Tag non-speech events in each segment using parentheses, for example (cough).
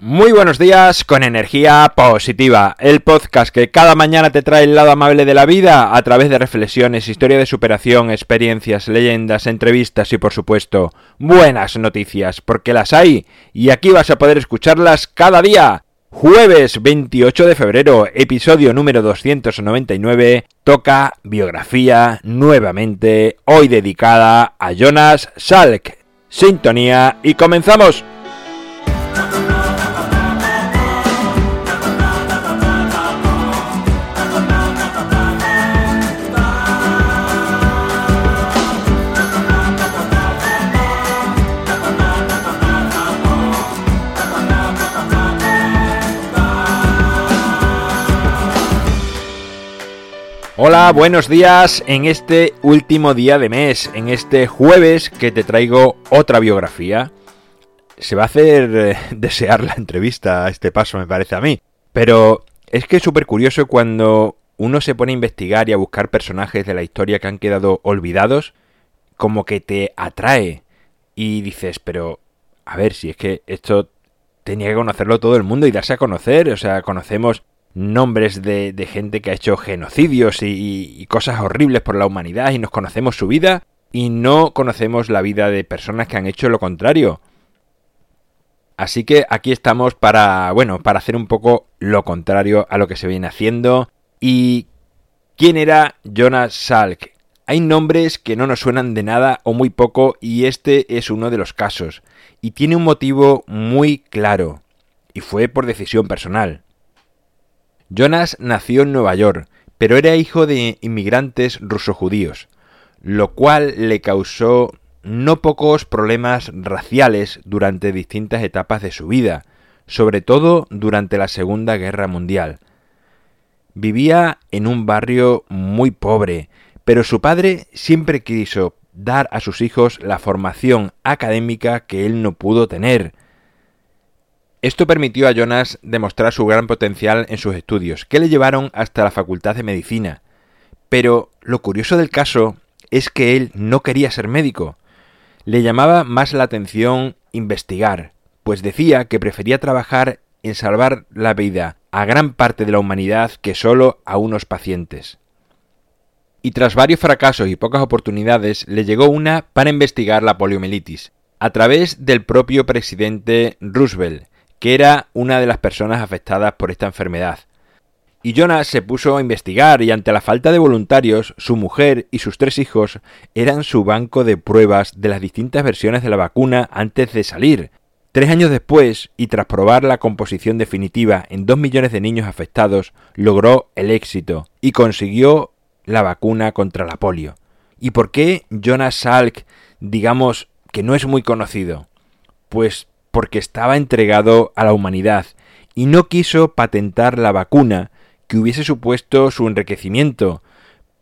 Muy buenos días con energía positiva, el podcast que cada mañana te trae el lado amable de la vida a través de reflexiones, historia de superación, experiencias, leyendas, entrevistas y por supuesto buenas noticias, porque las hay y aquí vas a poder escucharlas cada día. Jueves 28 de febrero, episodio número 299, toca biografía nuevamente, hoy dedicada a Jonas Salk. Sintonía y comenzamos. Hola, buenos días en este último día de mes, en este jueves que te traigo otra biografía. Se va a hacer eh, (laughs) desear la entrevista a este paso, me parece a mí. Pero es que es súper curioso cuando uno se pone a investigar y a buscar personajes de la historia que han quedado olvidados, como que te atrae y dices, pero a ver, si es que esto tenía que conocerlo todo el mundo y darse a conocer, o sea, conocemos nombres de, gente que ha hecho genocidios y, cosas horribles por la humanidad y nos conocemos su vida y no conocemos la vida de personas que han hecho lo contrario. Así que aquí estamos para, bueno, para hacer un poco lo contrario a lo que se viene haciendo. ¿Y quién era Jonas Salk? Hay nombres que no nos suenan de nada o muy poco y este es uno de los casos. Y tiene un motivo muy claro. Y fue por decisión personal. Jonas nació en Nueva York, pero era hijo de inmigrantes ruso-judíos, lo cual le causó no pocos problemas raciales durante distintas etapas de su vida, sobre todo durante la Segunda Guerra Mundial. Vivía en un barrio muy pobre, pero su padre siempre quiso dar a sus hijos la formación académica que él no pudo tener, esto permitió a Jonas demostrar su gran potencial en sus estudios, que le llevaron hasta la Facultad de Medicina. Pero lo curioso del caso es que él no quería ser médico. Le llamaba más la atención investigar, pues decía que prefería trabajar en salvar la vida a gran parte de la humanidad que solo a unos pacientes. Y tras varios fracasos y pocas oportunidades, le llegó una para investigar la poliomielitis, a través del propio presidente Roosevelt, que era una de las personas afectadas por esta enfermedad. Y Jonas se puso a investigar y ante la falta de voluntarios, su mujer y sus tres hijos eran su banco de pruebas de las distintas versiones de la vacuna antes de salir. Tres años después, y tras probar la composición definitiva en dos millones de niños afectados, logró el éxito y consiguió la vacuna contra la polio. ¿Y por qué Jonas Salk, digamos, que no es muy conocido? Pues porque estaba entregado a la humanidad y no quiso patentar la vacuna que hubiese supuesto su enriquecimiento,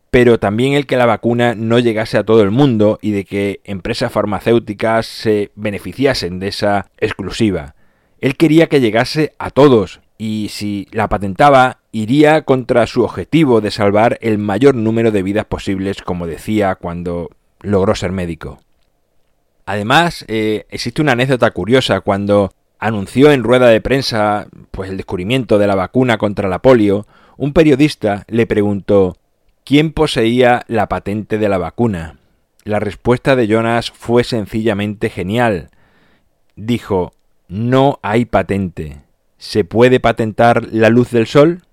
pero también el que la vacuna no llegase a todo el mundo y de que empresas farmacéuticas se beneficiasen de esa exclusiva. Él quería que llegase a todos y si la patentaba iría contra su objetivo de salvar el mayor número de vidas posibles, como decía cuando logró ser médico. Además, eh, existe una anécdota curiosa cuando anunció en rueda de prensa pues el descubrimiento de la vacuna contra la polio, un periodista le preguntó quién poseía la patente de la vacuna. La respuesta de Jonas fue sencillamente genial. Dijo, no hay patente. ¿Se puede patentar la luz del sol?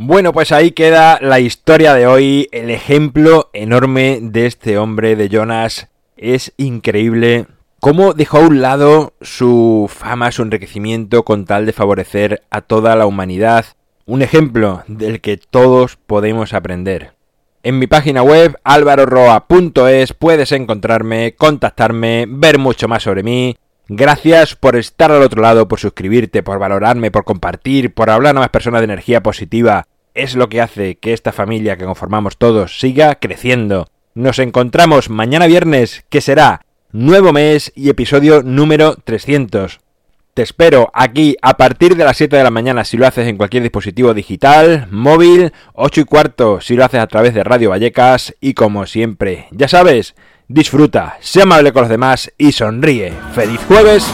Bueno, pues ahí queda la historia de hoy, el ejemplo enorme de este hombre de Jonas. Es increíble cómo dejó a un lado su fama, su enriquecimiento con tal de favorecer a toda la humanidad. Un ejemplo del que todos podemos aprender. En mi página web alvaroroa.es puedes encontrarme, contactarme, ver mucho más sobre mí. Gracias por estar al otro lado, por suscribirte, por valorarme, por compartir, por hablar a más personas de energía positiva. Es lo que hace que esta familia que conformamos todos siga creciendo. Nos encontramos mañana viernes, que será nuevo mes y episodio número 300. Te espero aquí a partir de las 7 de la mañana si lo haces en cualquier dispositivo digital, móvil, 8 y cuarto si lo haces a través de Radio Vallecas y como siempre, ya sabes, Disfruta, sea amable con los demás y sonríe. ¡Feliz jueves!